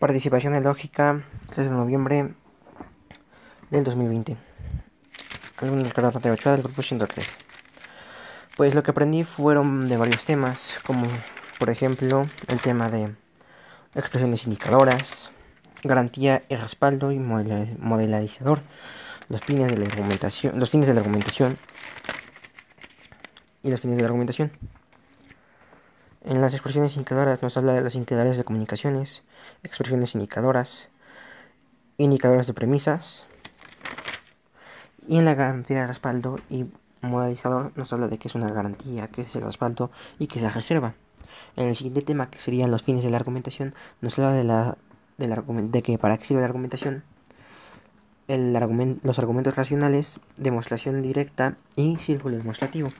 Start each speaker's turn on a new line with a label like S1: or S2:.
S1: Participación en lógica, 3 de noviembre del 2020. Alumno Ricardo de Ochoa del grupo 103. Pues lo que aprendí fueron de varios temas, como por ejemplo el tema de expresiones indicadoras, garantía y respaldo y modelizador, los fines de la argumentación, los fines de la argumentación y los fines de la argumentación. En las expresiones indicadoras nos habla de los indicadores de comunicaciones, expresiones indicadoras, indicadores de premisas. Y en la garantía de respaldo y modalizador nos habla de qué es una garantía, qué es el respaldo y qué es la reserva. En el siguiente tema, que serían los fines de la argumentación, nos habla de, la, de que para que sirva la argumentación, los argumentos racionales, demostración directa y círculo demostrativo.